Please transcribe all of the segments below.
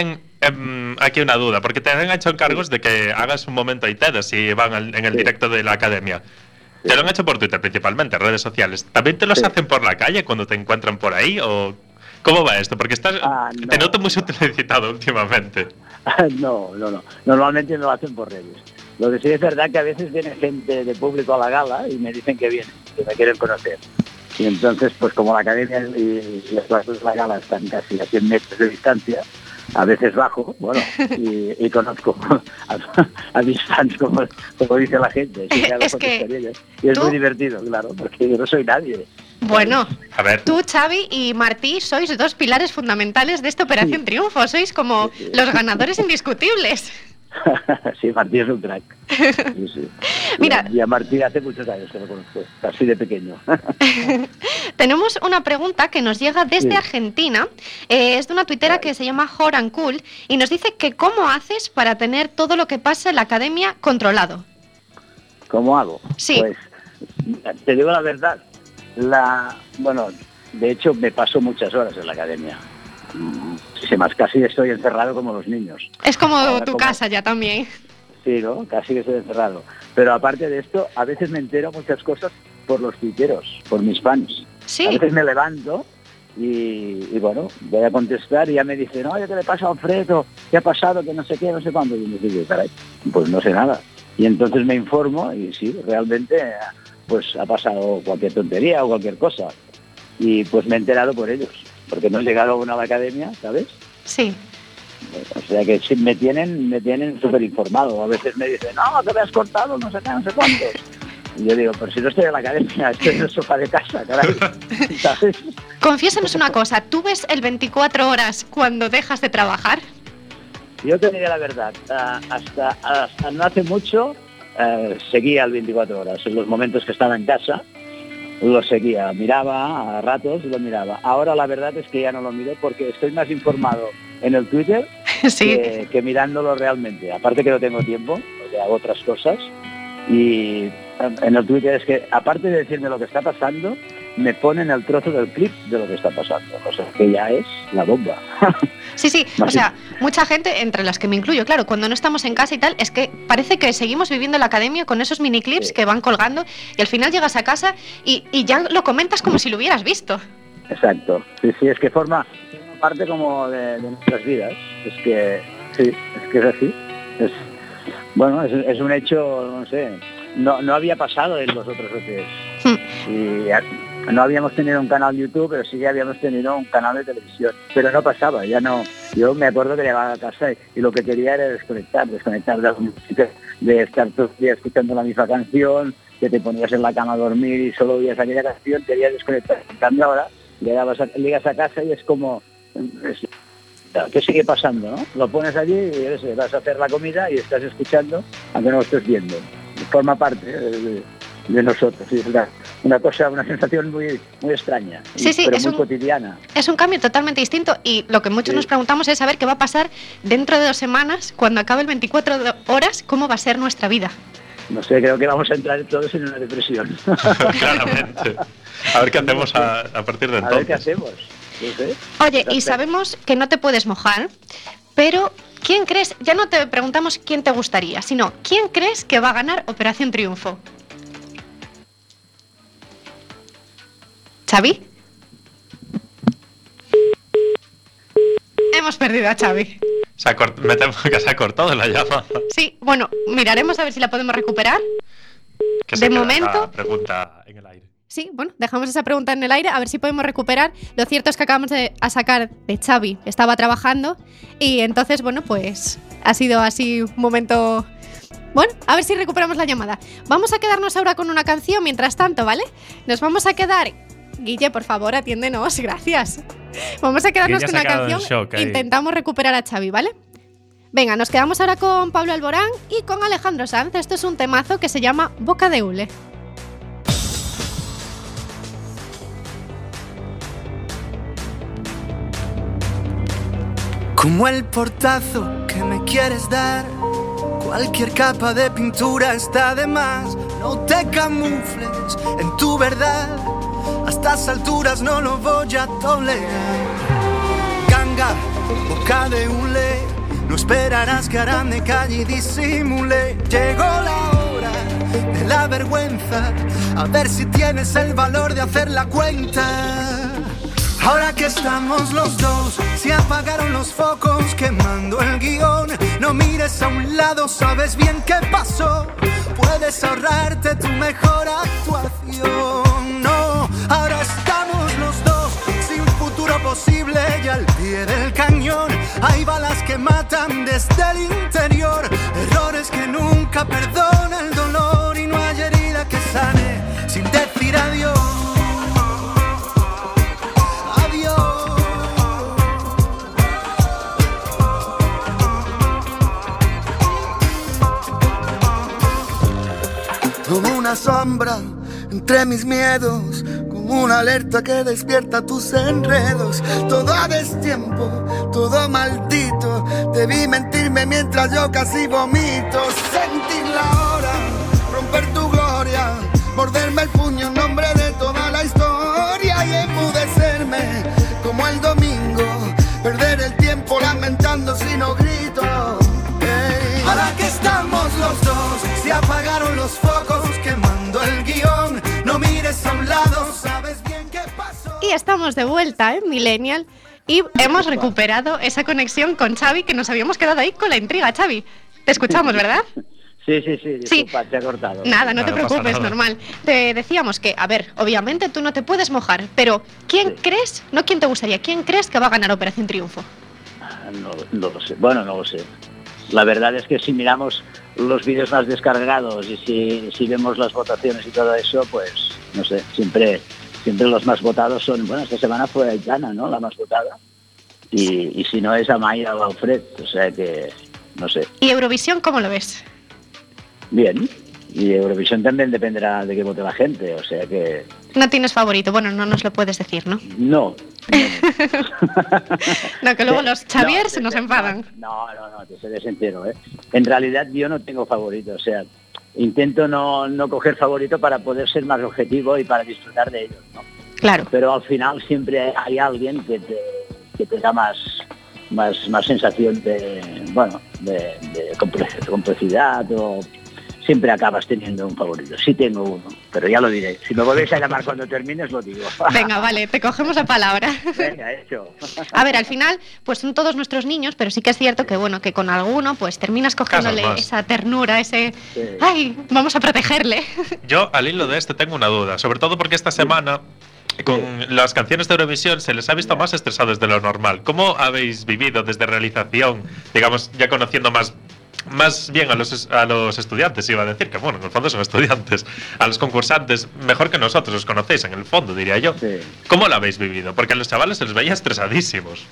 Em, aquí una duda, porque te han hecho encargos de que hagas un momento ahí TED si van en el directo de la academia. Te lo han hecho por Twitter principalmente, redes sociales. ¿También te los hacen por la calle cuando te encuentran por ahí o cómo va esto? Porque estás, ah, te noto muy solicitado últimamente. no, no, no. Normalmente no lo hacen por redes. Lo que sí es verdad que a veces viene gente de público a la gala y me dicen que vienen, que me quieren conocer. Y entonces, pues como la academia y las clases de la gala están casi a 100 metros de distancia, a veces bajo, bueno, y, conozco a, mis fans, como, dice la gente. es que y es muy divertido, claro, porque yo no soy nadie. Bueno, a ver. tú, Xavi y Martí sois dos pilares fundamentales de esta Operación Triunfo. Sois como los ganadores indiscutibles. sí, Martí es un crack. Mira, y a Martí hace muchos años que lo conozco, casi de pequeño. Tenemos una pregunta que nos llega desde Argentina. Eh, es de una tuitera que se llama Horan Cool y nos dice que cómo haces para tener todo lo que pasa en la academia controlado. ¿Cómo hago? Sí. Pues te digo la verdad. La, bueno, de hecho me paso muchas horas en la academia si más casi estoy encerrado como los niños. Es como tu casa ya también. Sí, ¿no? Casi que estoy encerrado. Pero aparte de esto, a veces me entero muchas cosas por los tuiteros, por mis fans. Sí. A veces me levanto y, bueno, voy a contestar y ya me dicen, oye, ¿qué le pasa a Alfredo? ¿Qué ha pasado? Que no sé qué, no sé cuándo. Y me digo, caray, pues no sé nada. Y entonces me informo y sí, realmente pues ha pasado cualquier tontería o cualquier cosa. Y pues me he enterado por ellos porque no he llegado a la academia, ¿sabes? Sí. O sea que sí, me tienen, me tienen súper informado. A veces me dicen, no, te me has cortado, no sé qué, no sé cuánto. Y yo digo, pero si no estoy en la academia, estoy en el sofá de casa, caray. ¿Sabes? Confiésanos una cosa, ¿tú ves el 24 horas cuando dejas de trabajar? Yo te diría la verdad, hasta, hasta no hace mucho eh, seguía el 24 horas, en los momentos que estaba en casa, lo seguía, miraba a ratos lo miraba. Ahora la verdad es que ya no lo miro porque estoy más informado en el Twitter que, mirándolo realmente. Aparte que no tengo tiempo, porque hago otras cosas. Y en el Twitter es que, aparte de decirme lo que está pasando, me ponen el trozo del clip de lo que está pasando, o sea, que ya es la bomba. Sí, sí, o sea, mucha gente, entre las que me incluyo, claro, cuando no estamos en casa y tal, es que parece que seguimos viviendo en la academia con esos mini clips que van colgando y al final llegas a casa y, ya lo comentas como si lo hubieras visto. Exacto, sí, sí, es que forma parte como de, nuestras vidas, es que, sí, es que es así, es, bueno, es, un hecho, no sé, no, no había pasado en los otros veces. Hmm. Y no habíamos tenido un canal YouTube, pero sí que habíamos tenido un canal de televisión. Pero no pasaba, ya no. Yo me acuerdo que llegaba a casa y, lo que quería era desconectar, desconectar de de estar todo el día escuchando la misma canción, que te ponías en la cama a dormir y solo oías aquella canción, querías desconectar. En cambio ahora a, llegas a casa y es como... ¿Qué sigue pasando? ¿no? Lo pones allí y vas a hacer la comida y estás escuchando, aunque no lo estés viendo. Forma parte. ¿eh? de nosotros. Es una, cosa, una sensación muy, muy extraña, pero muy cotidiana. Es un cambio totalmente distinto y lo que muchos nos preguntamos es saber qué va a pasar dentro de dos semanas, cuando acabe el 24 horas, cómo va a ser nuestra vida. No sé, creo que vamos a entrar todos en una depresión. Claramente. A ver qué hacemos a, partir de entonces. A ver qué hacemos. Oye, y sabemos que no te puedes mojar, pero ¿quién crees? Ya no te preguntamos quién te gustaría, sino ¿quién crees que va a ganar Operación Triunfo? ¿Xavi? Hemos perdido a Xavi. Se me temo que se ha cortado la llama. Sí, bueno, miraremos a ver si la podemos recuperar. de momento. pregunta en el aire. Sí, bueno, dejamos esa pregunta en el aire, a ver si podemos recuperar. Lo cierto es que acabamos de sacar de Xavi, estaba trabajando y entonces, bueno, pues ha sido así un momento... Bueno, a ver si recuperamos la llamada. Vamos a quedarnos ahora con una canción mientras tanto, ¿vale? Nos vamos a quedar Guille, por favor, atiéndenos, gracias. Vamos a quedarnos con una canción. Intentamos recuperar a Xavi, ¿vale? Venga, nos quedamos ahora con Pablo Alborán y con Alejandro Sanz. Esto es un temazo que se llama Boca de Hule. Como el portazo que me quieres dar, cualquier capa de pintura está de más. No te camufles en tu verdad a estas alturas no lo voy a tolerar. Ganga, boca de hule. No esperarás que harán de calle y disimule. Llegó la hora de la vergüenza. A ver si tienes el valor de hacer la cuenta. Ahora que estamos los dos, se apagaron los focos quemando el guion. No mires a un lado, sabes bien qué pasó. Puedes ahorrarte tu mejor actuación. No, ahora estamos los dos sin futuro posible y al pie del cañón. Hay balas que matan desde el interior, errores que nunca perdona el dolor y no hay herida que sane sin decir adiós. Sombra entre mis miedos, como una alerta que despierta tus enredos. Todo a destiempo, todo maldito. Debí mentirme mientras yo casi vomito. Sentir la hora, romper tu gloria, morderme el puño estamos de vuelta en Millennial y hemos recuperado esa conexión con Xavi que nos habíamos quedado ahí con la intriga, Xavi. Te escuchamos, ¿verdad? Sí, sí, sí, disculpa, te he cortado. Nada, no No, te preocupes, normal. Te decíamos que, a ver, obviamente tú no te puedes mojar, pero ¿quién Sí. crees, no quién te gustaría, quién crees que va a ganar Operación Triunfo? No, no lo sé. Bueno, no lo sé. La verdad es que si miramos los vídeos más descargados y si, si vemos las votaciones y todo eso, pues no sé, siempre siempre los más votados son, bueno, esta semana fue Aitana, ¿no? La más votada. Y, y si no es Amaya o Alfred, o sea que, no sé, ¿Y Eurovisión cómo lo ves? bien. Y Eurovisión también dependerá de qué vote la gente, o sea que No tienes favorito, bueno, no nos lo puedes decir, ¿no? no. No, que luego los Xavier No, se nos enfadan. No, no, no, te seré sincero, ¿eh? En realidad yo no tengo favorito, o sea, intento no, no coger favorito para poder ser más objetivo y para disfrutar de ellos, ¿no? Claro. Pero al final siempre hay alguien que te, que te da más, más, más sensación de, bueno, de, de comple- complicidad o siempre acabas teniendo un favorito. Sí tengo uno, pero ya lo diré. Si me volvéis a llamar cuando termines, lo digo. Venga, vale, te cogemos a palabra. Venga, hecho. A ver, al final, pues son todos nuestros niños, pero sí que es cierto que, bueno, que con alguno, pues terminas cogiéndole esa ternura, ese. Sí. ¡Ay! Vamos a protegerle. Yo al hilo de este tengo una duda, sobre todo porque esta semana con las canciones de Eurovisión se les ha visto más estresados de lo normal. ¿Cómo habéis vivido desde realización, digamos, ya conociendo más más bien a los, a los estudiantes, iba a decir, que bueno, en el fondo son estudiantes, a los concursantes, mejor que nosotros os conocéis en el fondo, diría yo. Sí. ¿Cómo lo habéis vivido? Porque a los chavales se les veía estresadísimos.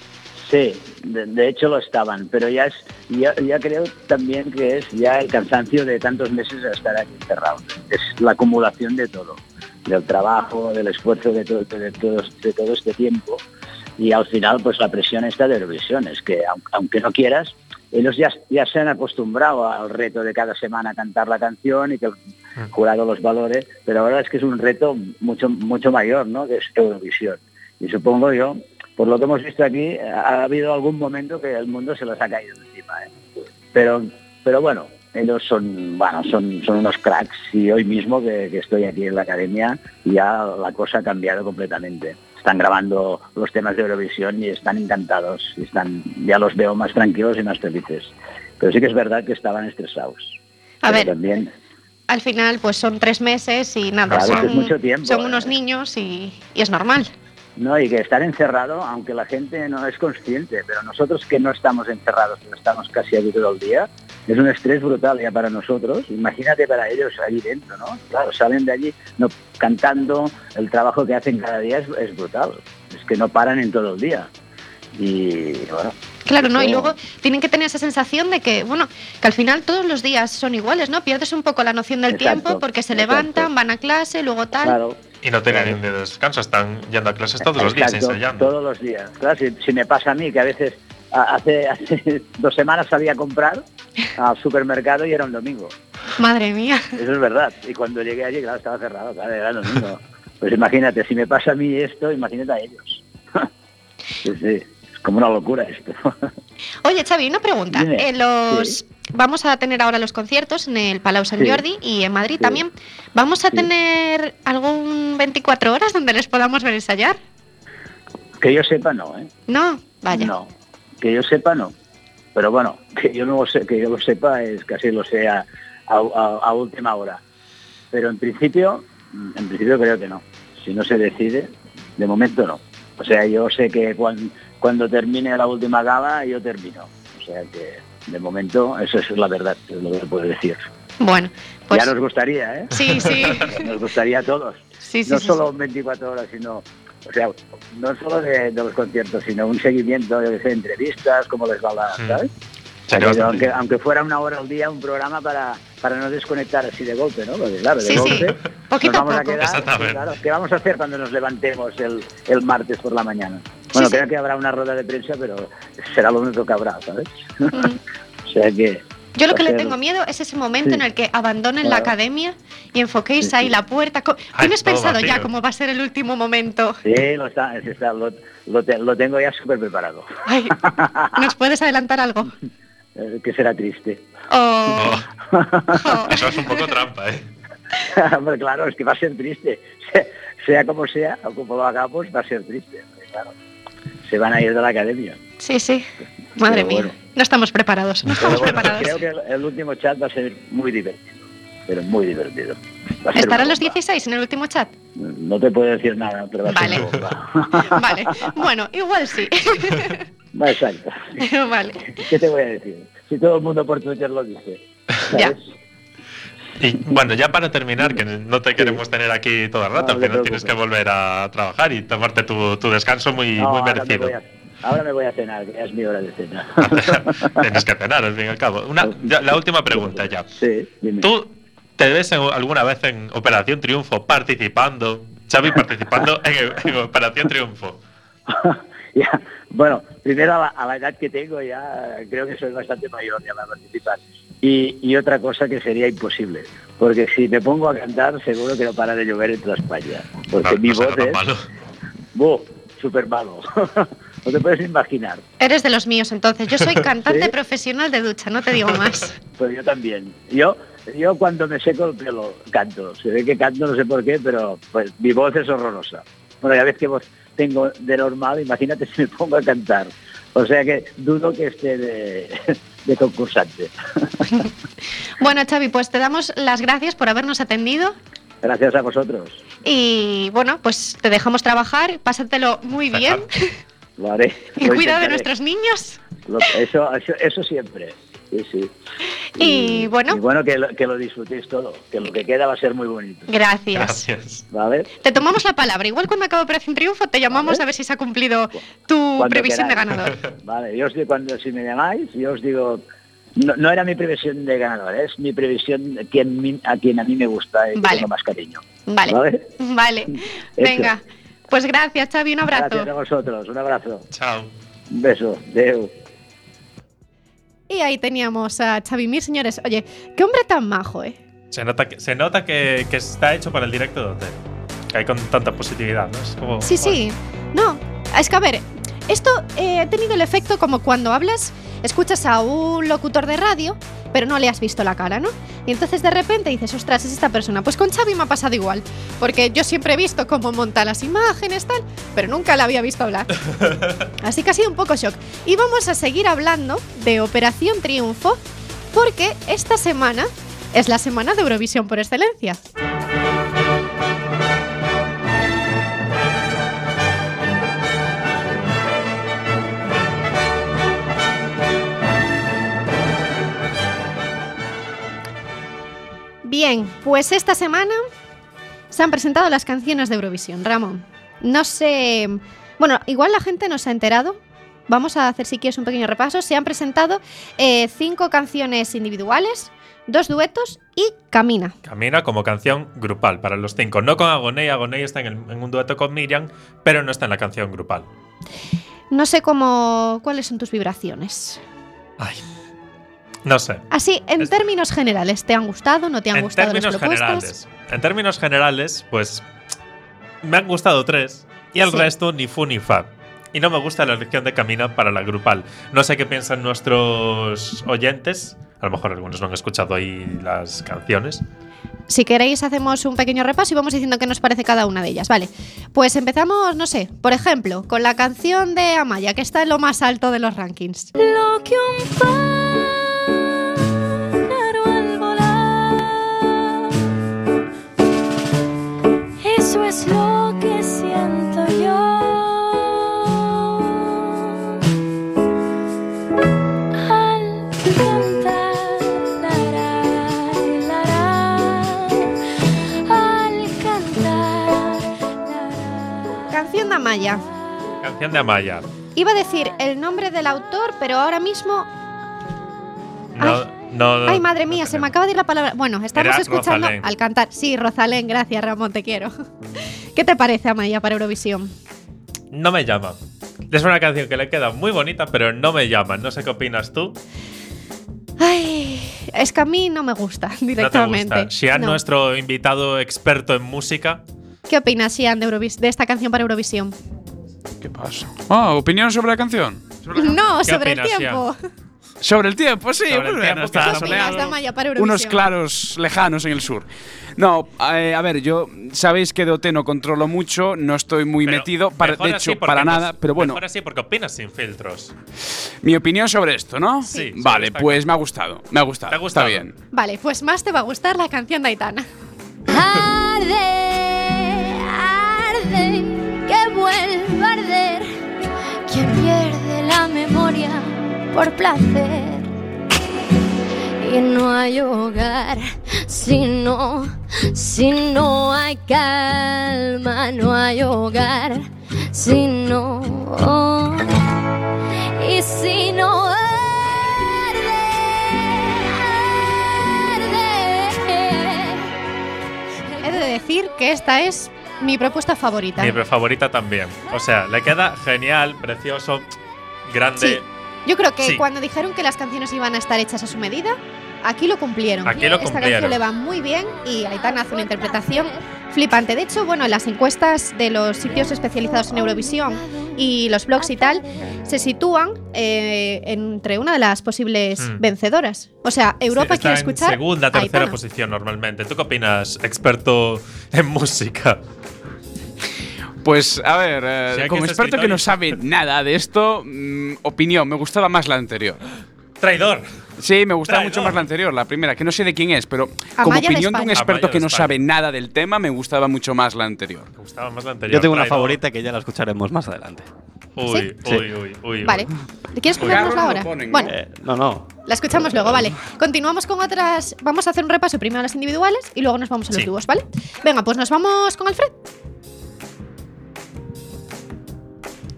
Sí, de, de hecho lo estaban, pero ya es, ya, ya creo también que es ya el cansancio de tantos meses de estar aquí encerrados. Es la acumulación de todo, del trabajo, del esfuerzo de todo, de todo, de todo este tiempo y al final pues la presión está de Eurovisión, es que aun- aunque no quieras, ellos ya, ya se han acostumbrado al reto de cada semana cantar la canción y que el jurado los valore, pero ahora es que es un reto mucho, mucho mayor, ¿no? Que es Eurovisión. Y supongo yo, por lo que hemos visto aquí, ha habido algún momento que el mundo se les ha caído encima. ¿eh? Pero, pero bueno, ellos son, bueno, son, son unos cracks y hoy mismo que, que estoy aquí en la academia ya la cosa ha cambiado completamente. Están grabando los temas de Eurovisión y están encantados y están, ya los veo más tranquilos y más felices. Pero sí que es verdad que estaban estresados. A ver, también al final, pues son tres meses y nada, son, que es mucho tiempo, son ¿eh? unos niños y, y es normal. No, y que estar encerrado, aunque la gente no es consciente, pero nosotros que no estamos encerrados, pero estamos casi aquí todo el día, es un estrés brutal ya para nosotros. Imagínate para ellos allí dentro, ¿no? Claro, salen de allí no, cantando, el trabajo que hacen cada día es, es brutal. Es que no paran en todo el día. Y bueno, Claro, ¿no? Y luego tienen que tener esa sensación de que, bueno, que al final todos los días son iguales, ¿no? Pierdes un poco la noción del Exacto, tiempo porque se exacto. levantan, van a clase, luego tal. claro. Y no tienen de descanso, están yendo a clases todos los días ensayando. Todos los días. Claro, si, si me pasa a mí, que a veces hace, hace dos semanas salía a comprar al supermercado y era un domingo. Madre mía. Eso es verdad. Y cuando llegué allí, claro, estaba cerrado, claro, era lo mismo. Pues imagínate, si me pasa a mí esto, imagínate a ellos. sí, sí, es como una locura esto. Oye, Xavi, una pregunta. Eh, los Sí. Vamos a tener ahora los conciertos en el Palau Sant Sí. Jordi y en Madrid también. ¿Vamos a tener algún 24 horas donde les podamos ver ensayar? que yo sepa no, ¿eh? No, vaya. No, que yo sepa no. Pero bueno, que yo no lo sé, que yo lo sepa es casi lo sé a, a- a- a última hora. Pero en principio, en principio creo que no. Si no se decide, de momento no. O sea, yo sé que cuan- cuando termine la última gala, yo termino. O sea que de momento eso es la verdad, es lo que puedo decir. Bueno, pues ya nos gustaría, ¿eh? sí, sí. Nos gustaría a todos. Sí, sí, no sí, solo 24 horas, sino, o sea, no solo de, de los conciertos, sino un seguimiento de entrevistas, cómo les va la, Mm. ¿sabes? Aunque, fuera una hora al día, un programa para, para no desconectar así de golpe, ¿no? Porque claro, de Sí, sí. golpe Poquito nos a vamos a poco. quedar, claro, ¿qué vamos a hacer cuando nos levantemos el, el martes por la mañana? Bueno, Sí, sí. creo que habrá una rueda de prensa, pero será lo único que habrá, ¿sabes? Mm. o sea que... Yo lo que le tengo miedo es ese momento Sí. en el que abandonen la academia y enfoquéis Sí, ahí la puerta. ¿Tienes pensado ya cómo va a ser el último momento? Sí, lo, está, es- está- lo, lo te- lo tengo ya súper preparado, Ay, ¿Nos puedes adelantar algo? Eh, que será triste. Oh, Oh, oh. eso es un poco trampa, ¿eh? Hombre, claro, es que va a ser triste. Sea, sea como sea, o como lo hagamos, va a ser triste. Claro, se van a ir de la academia. Sí, sí. Madre Pero mía. bueno. No estamos preparados. No estamos bueno, preparados. creo que el, último chat va a ser muy divertido. Pero muy divertido. ¿Estarán los bomba. 16 en el último chat? No te puedo decir nada, pero va a Vale. Vale. Bueno, igual sí. Exacto. vale. ¿Qué te voy a decir? Si todo el mundo por Twitter lo dice. Ya. Y bueno, ya para terminar, que no te queremos tener aquí todo el rato, No, que no tienes que volver a trabajar y tomarte tu, tu descanso muy, No, muy merecido. ahora me voy a cenar, que ya es mi hora de cena. tienes que cenar, al fin y al cabo. Una, ya- la última pregunta ya. Sí, dime. ¿Tú te ves en- alguna vez en Operación Triunfo participando? Xavi participando en, en Operación Triunfo. ya, bueno, primero a la, a la edad que tengo ya creo que soy bastante mayor ya para participar. Y, y otra cosa que sería imposible, porque si me pongo a cantar seguro que no para de llover en toda España, porque No, mi no voz es malo. ¡buh! súper malo. no te puedes imaginar. Eres de los míos entonces. Yo soy cantante ¿Sí? profesional de ducha, no te digo más. Pues yo también. Yo yo cuando me seco el pelo canto. Se ve que canto, no sé por qué, pero pues mi voz es horrorosa. Bueno, ya ves qué voz tengo de normal, imagínate si me pongo a cantar. O sea que dudo que esté de, de concursante. Bueno, Xavi, pues te damos las gracias por habernos atendido. Gracias a vosotros. Y bueno, pues te dejamos trabajar, pásatelo muy bien Lo haré. y cuida de nuestros niños. Eso, eso siempre. Sí, sí. Y bueno. y bueno que, lo, que lo disfrutéis todo, que lo que queda va a ser muy bonito. Gracias. Gracias. ¿Vale? Te tomamos la palabra. Igual cuando acabe Operación Triunfo te llamamos Vale. a ver si se ha cumplido tu Cuando previsión de ganador. Vale, yo os digo, cuando si me llamáis, yo os digo, no, no era mi previsión de ganador, es mi previsión de quien, a quien a mí me gusta y Vale. tengo más cariño. Vale. ¿Vale? Vale. Venga. Pues gracias, Xavi. Un Gracias a abrazo. vosotros, un abrazo, Chao. un beso, Deu. Y ahí teníamos a Xavi Mir, señores. Oye, qué hombre tan majo, ¿eh? Se nota que, se nota que, que está hecho para el directo de hotel. Que hay con tanta positividad, ¿no? Es como. Sí, sí. No, es que a ver, esto eh, ha tenido el efecto como cuando hablas, escuchas a un locutor de radio, pero no le has visto la cara, ¿no? Y entonces de repente dices, ostras, es esta persona. Pues con Xavi me ha pasado igual, porque yo siempre he visto cómo monta las imágenes, tal, pero nunca la había visto hablar. Así que ha sido un poco shock. Y vamos a seguir hablando de Operación Triunfo, porque esta semana es la semana de Eurovisión por excelencia. Bien, pues esta semana se han presentado las canciones de Eurovisión, Ramón. No sé. Bueno, igual la gente no se ha enterado. Vamos a hacer, si quieres, un pequeño repaso. Se han presentado eh, cinco canciones individuales, dos duetos y Camina. Camina como canción grupal para los cinco. No con Agoney. Agoney está en, el- en un dueto con Miriam, pero no está en la canción grupal. No sé cómo. cuáles son tus vibraciones. Ay. No sé. Así, en Es- términos generales, ¿te han gustado? ¿No te han en gustado las términos propuestas? generales. En términos generales, pues. Me han gustado tres. Y el Sí. resto ni fu ni fa. y no me gusta la elección de Camina para la grupal. No sé qué piensan nuestros oyentes. A lo mejor algunos no han escuchado ahí las canciones. Si queréis, hacemos un pequeño repaso y vamos diciendo qué nos parece cada una de ellas. Vale, pues empezamos, no sé, por ejemplo, con la canción de Amaya, que está en lo más alto de los rankings. Lo que un Eso es lo que siento yo. Al cantar, lará, lará. Al cantar, lará. Canción de Amaya. Canción de Amaya. Iba a decir el nombre del autor, pero ahora mismo. No, Ay. No, Ay, madre no mía, se me acaba de ir la palabra. Bueno, estamos Era escuchando Rosalén. al cantar. Sí, Rosalén, gracias, Ramón, te quiero. ¿Qué te parece, Amaya, para Eurovisión? No me llama. Es una canción que le queda muy bonita, pero no me llama. No sé qué opinas tú. Ay, es que a mí no me gusta No te directamente. gusta. Sian, No. nuestro invitado experto en música. ¿Qué opinas, Sian, de, Eurovis- de esta canción para Eurovisión? ¿Qué pasa? Ah, ¿opinión sobre la canción? No, ¿Qué sobre el tiempo. Sobre el tiempo, sí, Sobre el muy bien, tiempo, está que ¿Qué está opinas de soleado. Amaya para Eurovisión? Unos claros lejanos en el sur. No, eh, a ver, yo sabéis que de OT no controlo mucho, no estoy muy Pero metido, para, de hecho, para nada, pero bueno, Mejor así porque opinas sin filtros. mi opinión sobre esto, ¿no? Sí, Vale, pues me ha gustado, me ha gustado, ¿Te ha gustado? está bien. Vale, pues más te va a gustar la canción de Aitana. Arde, arde, que vuelva a arder. Quien pierde la memoria por placer. Y no hay hogar si no, si no hay calma, no hay hogar si no. Y si no arde, arde. He de decir que esta es mi propuesta favorita. Mi favorita también. O sea, le queda genial, precioso, grande. Sí. Yo creo que Sí. cuando dijeron que las canciones iban a estar hechas a su medida, aquí lo cumplieron. Aquí lo Esta cumplieron. canción le va muy bien y Aitana hace una interpretación flipante. De hecho, bueno, en las encuestas de los sitios especializados en Eurovisión y los blogs y tal, se sitúan eh, entre una de las posibles Mm. vencedoras. O sea, Europa Sí, quiere en escuchar. segunda, a tercera Aitana. posición normalmente. ¿Tú qué opinas, experto en música? Pues a ver, eh, Si como experto que no sabe nada de esto, mm, opinión, me gustaba más la anterior. Traidor. Sí, me gustaba Traidor. mucho más la anterior, la primera, que no sé de quién es, pero como Amaya opinión de un experto Amaya que no sabe nada del tema, me gustaba mucho más la anterior. Me gustaba más la anterior. Yo tengo una favorita que ya la escucharemos más adelante. Uy, Sí. uy, uy, uy. Vale. ¿Quieres lo ahora? ponen, ¿no? Bueno, Eh, no, no. la escuchamos luego, vale. Continuamos con otras. Vamos a hacer un repaso primero a las individuales y luego nos vamos a los Sí. dúos, ¿vale? Venga, pues nos vamos con Alfred.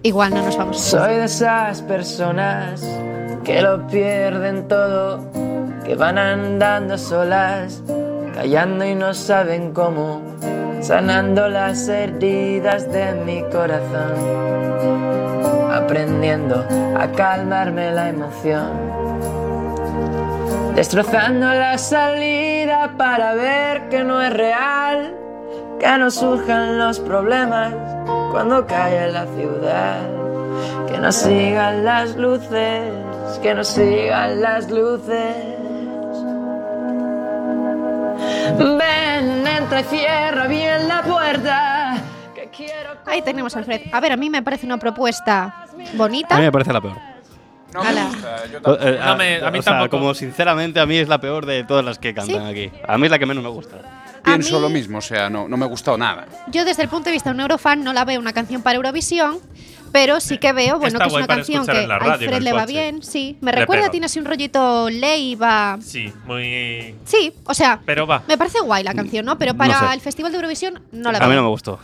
Igual no nos vamos. Soy de esas personas que lo pierden todo, que van andando solas, callando y no saben cómo, sanando las heridas de mi corazón, aprendiendo a calmarme la emoción, destrozando la salida para ver que no es real, que no surjan los problemas cuando cae la ciudad. Que no sigan las luces, que no sigan las luces. Ven, entra y cierra bien la puerta. Que quiero Ahí tenemos a Alfred. A ver, a mí me parece una propuesta bonita. A mí me parece la peor. No Ala. me gusta, yo Eh, No me- a mí o sea, tampoco. como sinceramente a mí es la peor de todas las que cantan aquí. A mí es la que menos me gusta. Pienso mí- lo mismo, o sea, no, no me ha gustado nada. Yo desde el punto de vista de un eurofan no la veo una canción para Eurovisión, pero sí que veo, bueno, Está que es una canción que a el le va coche. bien, sí. Me Le recuerda, tiene así un rollito Leiva. Sí, muy. Sí, o sea, Pero va. me parece guay la canción, ¿no? Pero para sé. el Festival de Eurovisión no la A veo. mí no me gustó.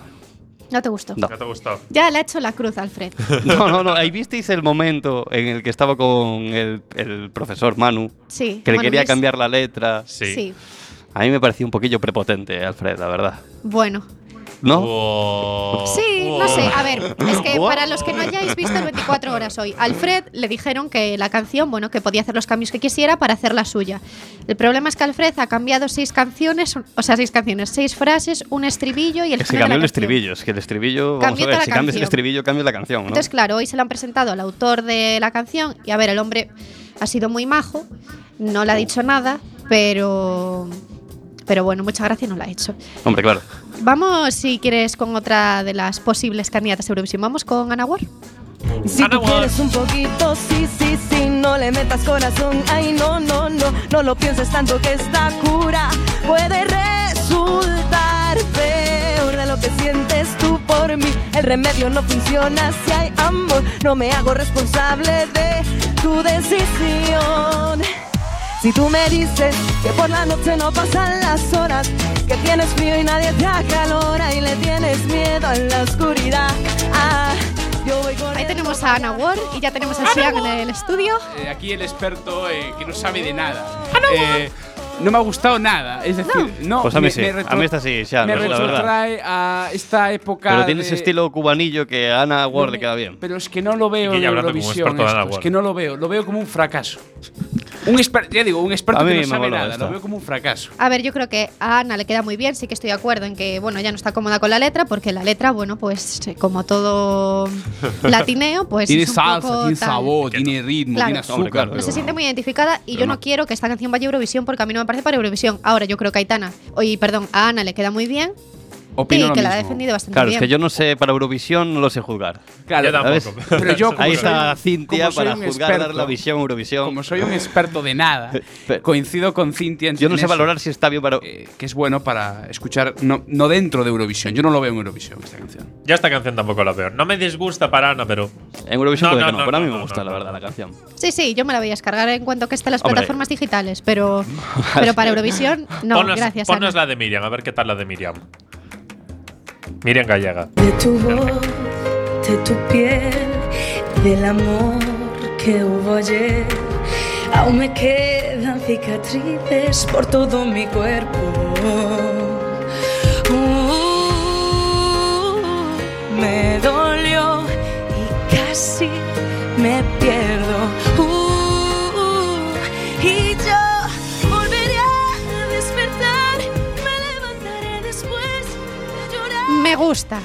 No te gustó. No. ¿Qué te gustó? Ya le ha hecho la cruz, Alfred. No, no, no. Ahí visteis el momento en el que estaba con el, el profesor Manu, Sí. que le quería Luis. cambiar la letra. Sí. Sí. A mí me pareció un poquillo prepotente, Alfred, la verdad. Bueno. ¿No? Sí, no sé. A ver, es que Wow. para los que no hayáis visto el 24 horas hoy, Alfred le dijeron que la canción, bueno, que podía hacer los cambios que quisiera para hacer la suya. El problema es que Alfred ha cambiado seis canciones, o sea, seis canciones, seis frases, un estribillo y el Que se final de cambió la el canción. estribillo. Es que el estribillo. Vamos a ver, si cambias el estribillo, cambias la canción, ¿no? Entonces, claro, hoy se lo han presentado al autor de la canción y a ver, el hombre ha sido muy majo, no le ha dicho nada, pero pero bueno, muchas gracias no la ha hecho. Hombre, claro. Vamos, si quieres, con otra de las posibles candidatas a Eurovisión. Vamos con Ana Ward. Si Ana tú quieres un poquito, sí, sí, sí, no le metas corazón. Ay, no, no, no, no lo pienses tanto que esta cura puede resultar peor de lo que sientes tú por mí. El remedio no funciona si hay amor. No me hago responsable de tu decisión. Si tú me dices que por la noche no pasan las horas, que tienes frío y nadie te acalora y le tienes miedo a la oscuridad. Ah, yo voy con Ahí tenemos a Ana Ward y ya tenemos a Sian en el estudio. Eh, aquí el experto eh, que no sabe de nada. Eh, no me ha gustado nada. Es decir, no. Pues a mí me- sí. me A retro- mí esta sí, ya, Me la retrotrae a esta época. Pero tiene ese estilo cubanillo que a Ana Ward le No, queda bien. Pero es que no lo veo en Eurovisión. es que no lo veo. Lo veo como un fracaso. Un experto, ya digo, un experto A que mí no sabe nada. Lo veo como un fracaso. A ver, yo creo que a Ana le queda muy bien, sí que estoy de acuerdo en que, bueno, ya no está cómoda con la letra, porque la letra, bueno, pues como todo latineo, pues tiene es un salsa, poco tiene tal. sabor, tiene ritmo, Claro. tiene azúcar. Hombre, claro, No se siente muy identificada y Pero yo no. no. quiero que esta canción vaya a Eurovisión porque a mí no me parece para Eurovisión. Ahora yo creo que a Aitana, oye, perdón, a Ana le queda muy bien Opino y lo que la ha mismo. defendido bastante Claro, es bien. que yo no sé, para Eurovisión no lo sé juzgar. Claro, Yo tampoco. ¿sabes? Pero yo como Ahí soy está Cintia para juzgar dar experto- la visión Eurovisión. Como soy un experto de nada, Pero- coincido con Cintia en Yo no en sé eso, valorar si está bien para. eh, que es bueno para escuchar, no, no dentro de Eurovisión. Yo no lo veo en Eurovisión esta canción. Yo esta canción tampoco la veo. No me disgusta para Ana, pero. En Eurovisión No, puede no, que no, no, pero a mí no, me gusta no, la verdad la canción. Sí, sí, yo me la voy a descargar en cuanto que esté en las Hombre. plataformas digitales, pero, pero para Eurovisión, no, ponnos, gracias. ponnos Ana. la de Miriam, a ver qué tal la de Miriam. Miriam Gallega. de tu voz, de tu piel, del amor que hubo ayer. Aún me quedan cicatrices por todo mi cuerpo. Uh, me dolió y casi gusta.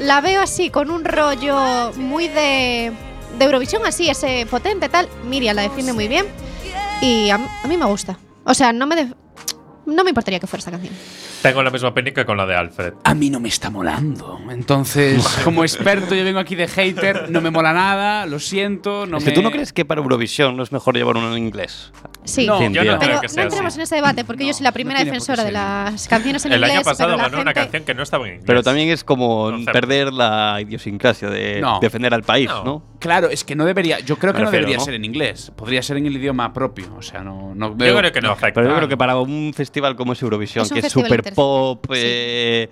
La veo así, con un rollo muy de, de Eurovisión, así, ese potente tal. Miriam la defiende muy bien. Y a, mí- a mí me gusta. O sea, no me, def- no me importaría que fuera esta canción. Tengo la misma opinión que con la de Alfred. A mí no me está molando. Entonces, como experto, yo vengo aquí de hater, no me mola nada, lo siento. No es que me- tú no crees que para Eurovisión no es mejor llevar uno en inglés. Sí. No, yo no Pero creo que no sea entremos así. en ese debate porque yo soy la primera no defensora de las canciones en El inglés. año pasado ganó una canción que no estaba en inglés. Pero también es como Concepto. perder la idiosincrasia de No. defender al país, No. ¿no? Claro, es que no debería. Yo creo que no debería ¿no? ser en inglés. Podría ser en el idioma propio. O sea, no, no Yo veo. creo que no afecta. Pero yo creo que para un festival como es Eurovisión, Es que es inter- pop, Sí.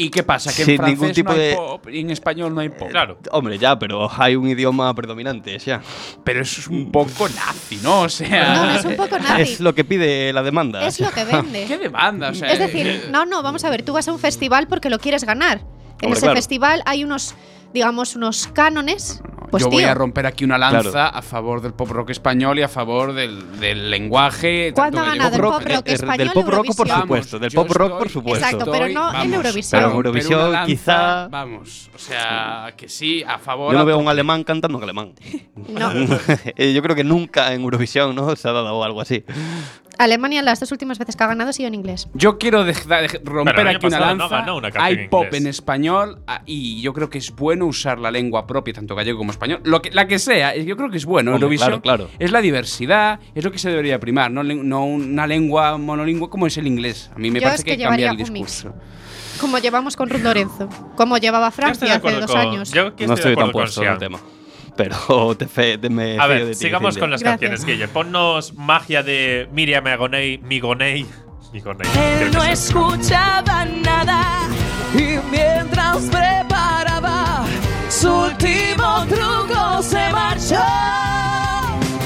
Eh, ¿Y qué pasa? Que Sin en francés ningún tipo no hay de- pop y en español no hay pop. Claro. hombre, ya, pero hay un idioma predominante, ya. Pero eso es un poco nazi, ¿no? O sea. No, es un poco nazi. Es lo que pide la demanda. Es lo que vende. ¿Qué demanda? O sea, Es decir, no, no, vamos a ver, tú vas a un festival porque lo quieres ganar. En Hombre, ese claro. festival hay unos, digamos, unos cánones. Pues yo voy a romper aquí una lanza Claro. a favor del pop rock español y a favor del, del lenguaje. ¿Cuándo tanto ha ganado el pop rock Eh, español del pop rock, por supuesto. Del pop rock, por supuesto. Exacto, pero no en Eurovisión. Pero en Eurovisión, lanza, quizá- Vamos, o sea, que sí, a favor. Yo no veo a un alemán cantando en alemán. No. Eh, Yo creo que nunca en Eurovisión ¿no? se ha dado algo así. Alemania las dos últimas veces que ha ganado ha sido en inglés. Yo quiero de- romper aquí una no lanza. una Hay en pop en español ah, y yo creo que es bueno usar la lengua propia, tanto gallego como español. Lo que, la que sea, yo creo que es bueno. Hombre, claro, claro. es la diversidad, es lo que se debería primar, no, una lengua monolingüe como es el inglés. A mí me Yo parece es que hay que cambiar el discurso. Como llevamos con Ruth Lorenzo. Como llevaba Francia hace dos con- años. Yo no estoy estoy de tan acuerdo con puesto en el tema. Pero te, fe, te me A ver, de ti, sigamos Cintia. con las Gracias. canciones, Guille. Ponnos magia de Miriam Agoney, Migoney. Migoney. Él no es. escuchaba nada y mientras preparaba su último truco se marchó.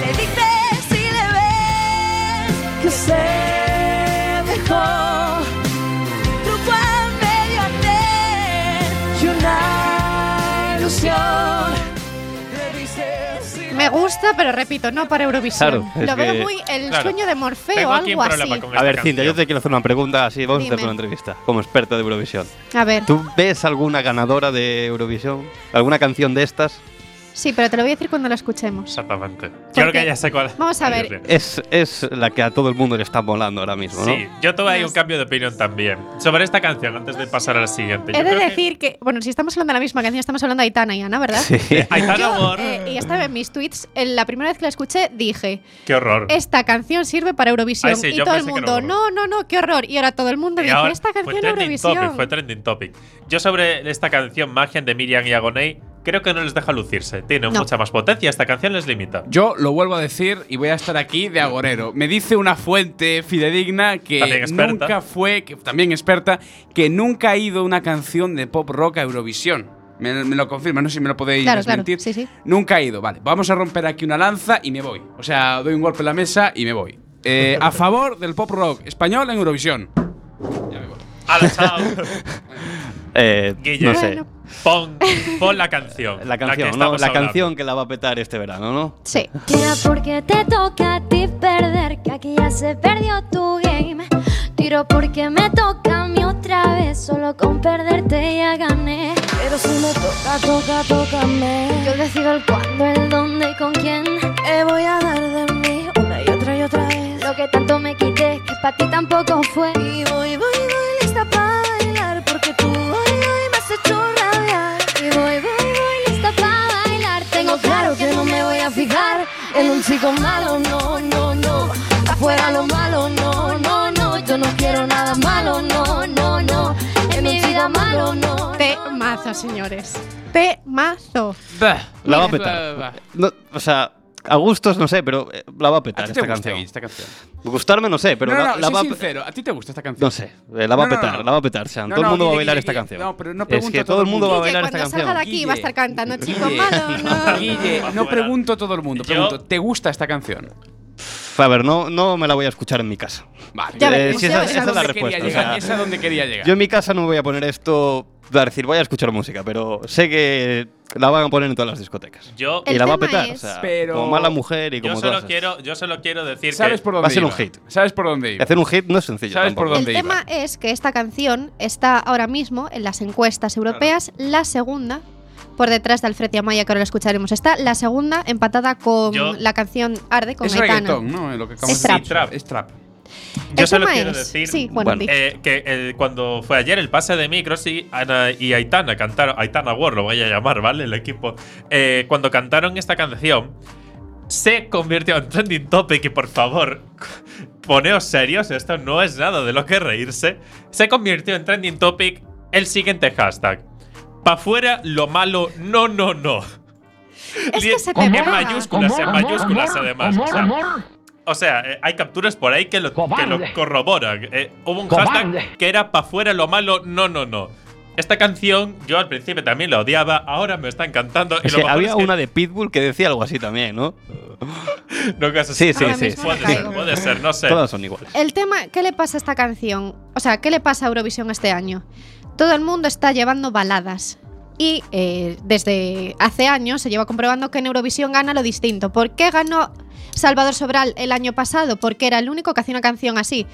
Le dices si le ves que se dejó. Gusta, pero repito, no para Eurovisión. Claro, es Lo veo que- muy el Claro. sueño de Morfeo Tengo o aquí algo un así. problema con A esta ver, Cintia, yo canción. te quiero hacer una pregunta así, vamos a Dime. hacer una entrevista como experta de Eurovisión. A ver, ¿Tú ves alguna ganadora de Eurovisión? ¿Alguna canción de estas? Sí, pero te lo voy a decir cuando lo escuchemos. Exactamente. Yo creo que ya sé cuál. Vamos a ver. Es, es la que a todo el mundo le está volando ahora mismo, ¿no? Sí, yo tuve ahí un cambio de opinión también. Sobre esta canción, antes de pasar a la siguiente. Yo He de creo decir que, bueno, si estamos hablando de la misma canción, estamos hablando de Aitana y Ana, ¿verdad? Sí. Aitana Yo, Amor. eh, y estaba en mis tweets, en la primera vez que la escuché, dije, Qué horror. esta canción sirve para Eurovisión. Ay, sí, y todo el mundo, no, no, no, qué horror. Y ahora todo el mundo Y dice, esta fue canción trending Eurovisión. topic, fue trending topic. Yo sobre esta canción, Magia de Miriam y Agoney, creo que no les deja lucirse. Tiene No. mucha más potencia, esta canción les limita. Yo lo vuelvo a decir y voy a estar aquí de agorero. Me dice una fuente fidedigna que nunca fue, que también experta, que nunca ha ido una canción de pop rock a Eurovisión. Me, me lo confirma, no sé si me lo podéis Claro, sí, sí. Nunca ha ido, vale. Vamos a romper aquí una lanza y me voy. O sea, doy un golpe en la mesa y me voy. Eh, a favor del pop rock español en Eurovisión. Ya me voy. ¡Hala, chao! Eh, Guille. no sé. Bueno. pon, pon la canción. La que canción, ¿no? estamos La canción que la va a petar este verano, ¿no? Sí. Tira porque te toca a ti perder, que aquí ya se perdió tu game. Tiro porque me toca a mí otra vez, solo con perderte ya gané. Pero si me toca, toca, tócame. Yo decido el cuándo, el dónde y con quién. Te voy a dar de mí una y otra y otra vez. Lo que tanto me quité, que para ti tampoco fue. Y chico malo, no, no, no. Afuera lo malo, no, no, no. Yo no quiero nada malo, no, no, no. En mi vida malo, no. Temazo, señores. Temazo. La va a Bah, petar. bah. No, o sea, a gustos no sé, pero eh, la va a ¿A petar ti te esta gusta canción. esta canción? Gustarme no sé, pero no, no, la, no, la sé va a sincero. ¿A ti te gusta esta canción? No sé, eh, la va a No, no, petar, no. la va a petar. Sean. No, todo el mundo va a Guille, bailar Guille, esta Guille. canción. No, pero no es pregunto que a todo todo el mundo va a bailar esta cuando salga de canción. aquí va a estar cantando chico Guille, malo, no. Guille, no pregunto a todo el mundo, Yo- pregunto, ¿te gusta esta canción? A ver, no, no me la voy a escuchar en mi casa. Vale. Ya Eh, veremos, ya esa, es la respuesta. o llegar, sea, esa es donde quería llegar. yo en mi casa no voy a poner esto, a decir, voy a escuchar música, pero sé que la van a poner en todas las discotecas. Yo, El y la va a petar, es- o sea, Pero- como mala mujer y yo como solo todas. quiero, yo solo quiero decir ¿Sabes que por dónde Va a ser un hit. ¿Sabes por dónde iba? Hacer un hit no es sencillo. ¿Sabes por dónde El iba? tema es que esta canción está ahora mismo en las encuestas europeas la segunda por detrás de Alfred y Amaya, que ahora la escucharemos. Está la segunda empatada con Yo- la canción Arde con es Aitana. reggaetón, ¿no? Lo que acabamos Es de trap. decir. Trap. Es trap. yo solo quiero es- decir sí, bueno, eh, que el- cuando fue ayer el pase de micros y Ana y Aitana cantaron, Aitana War lo voy a llamar, ¿vale? El equipo. Eh, cuando cantaron esta canción, se convirtió en trending topic y por favor, poneos serios, esto no es nada de lo que reírse. Se convirtió en trending topic el siguiente hashtag. Pa' fuera lo malo, no, no, no. Es que se te en mayúsculas, en mayúsculas además. o sea, o sea, eh, hay capturas por ahí que lo, que lo corroboran. Eh, hubo un hashtag que era pa' fuera lo malo, no, no, no. Esta canción yo al principio también la odiaba, ahora me está encantando. y lo había es que una de Pitbull que decía algo así también, ¿no? no que Sí, sí, sí. Puede ser, puede ser, no sé. Todas son iguales. El tema, ¿qué le pasa a esta canción? O sea, ¿qué le pasa a Eurovisión este año? Todo el mundo está llevando baladas. Y eh, desde hace años se lleva comprobando que en Eurovisión gana lo distinto. ¿Por qué ganó Salvador Sobral el año pasado? Porque era el único que hacía una canción así.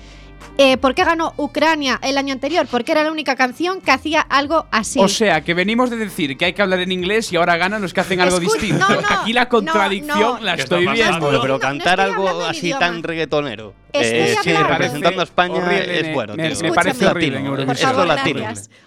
Eh, ¿Por qué ganó Ucrania el año anterior? Porque era la única canción que hacía algo así. O sea, que venimos de decir que hay que hablar en inglés y ahora ganan los que hacen algo Escu- distinto. no, no, Aquí la contradicción no. la ¿Qué estoy viendo. pero no, no cantar estoy algo así idioma. tan reggaetonero. Estoy eh, sí, representando a España horrible, es bueno, me- tío. me parece horrible en Latino. Por Eurovisión. Esto latino.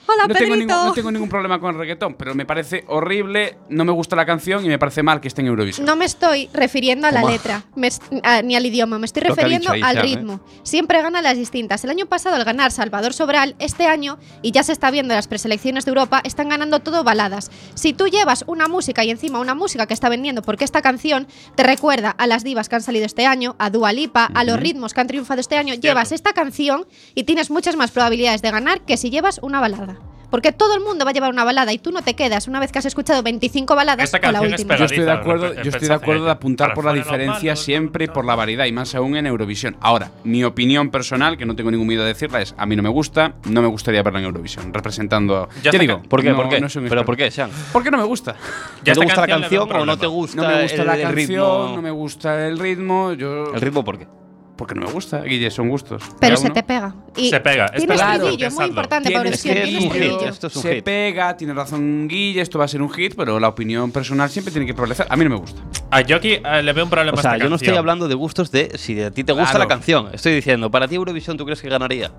Hola, no, tengo ningún, no tengo ningún problema con el reggaetón, pero me parece horrible, no me gusta la canción y me parece mal que esté en Eurovisión. No me estoy refiriendo a la letra me es- a- ni al idioma, me estoy Lo refiriendo ahí, al ¿eh? ritmo. Siempre gana las distintas. El año pasado, al ganar Salvador Sobral, este año, y ya se está viendo en las preselecciones de Europa, están ganando todo baladas. Si tú llevas una música y encima una música que está vendiendo, porque esta canción te recuerda a las divas que han salido este año, a Dua Lipa, a los ritmos que han triunfado este año, llevas esta canción y tienes muchas más probabilidades de ganar que si llevas una balada. Porque todo el mundo va a llevar una balada y tú no te quedas una vez que has escuchado 25 baladas Esta con la canción es última. Yo estoy de acuerdo, repe- yo estoy de acuerdo de apuntar por la diferencia malos, siempre y por la variedad y más aún en Eurovisión. Ahora, mi opinión personal, que no tengo ningún miedo de decirla, es a mí no me gusta, no me gustaría verla en Eurovisión, representando. Ya está digo, ¿Por qué? no- ¿Por qué? no soy un ¿Pero experto. por qué, Sean? ¿Por qué no me gusta? Ya ¿No te gusta la canción o no te gusta, No me gusta el, la el canción, ritmo? no me gusta el ritmo, yo ¿El ritmo por qué? Porque no me gusta, Guille, son gustos. Pero se uno. te pega. Y Se pega, es pensadlo. muy importante para Tienes Eurovisión. que es un hit, esto es un se hit. pega, tiene razón Guille, esto va a ser un hit, pero la opinión personal siempre tiene que prevalecer. A mí no me gusta. A yo aquí eh, le veo un problema O a sea, esta yo no estoy hablando de gustos de si a ti te gusta Claro. la canción. Estoy diciendo, para ti Eurovisión, ¿tú crees que ganaría?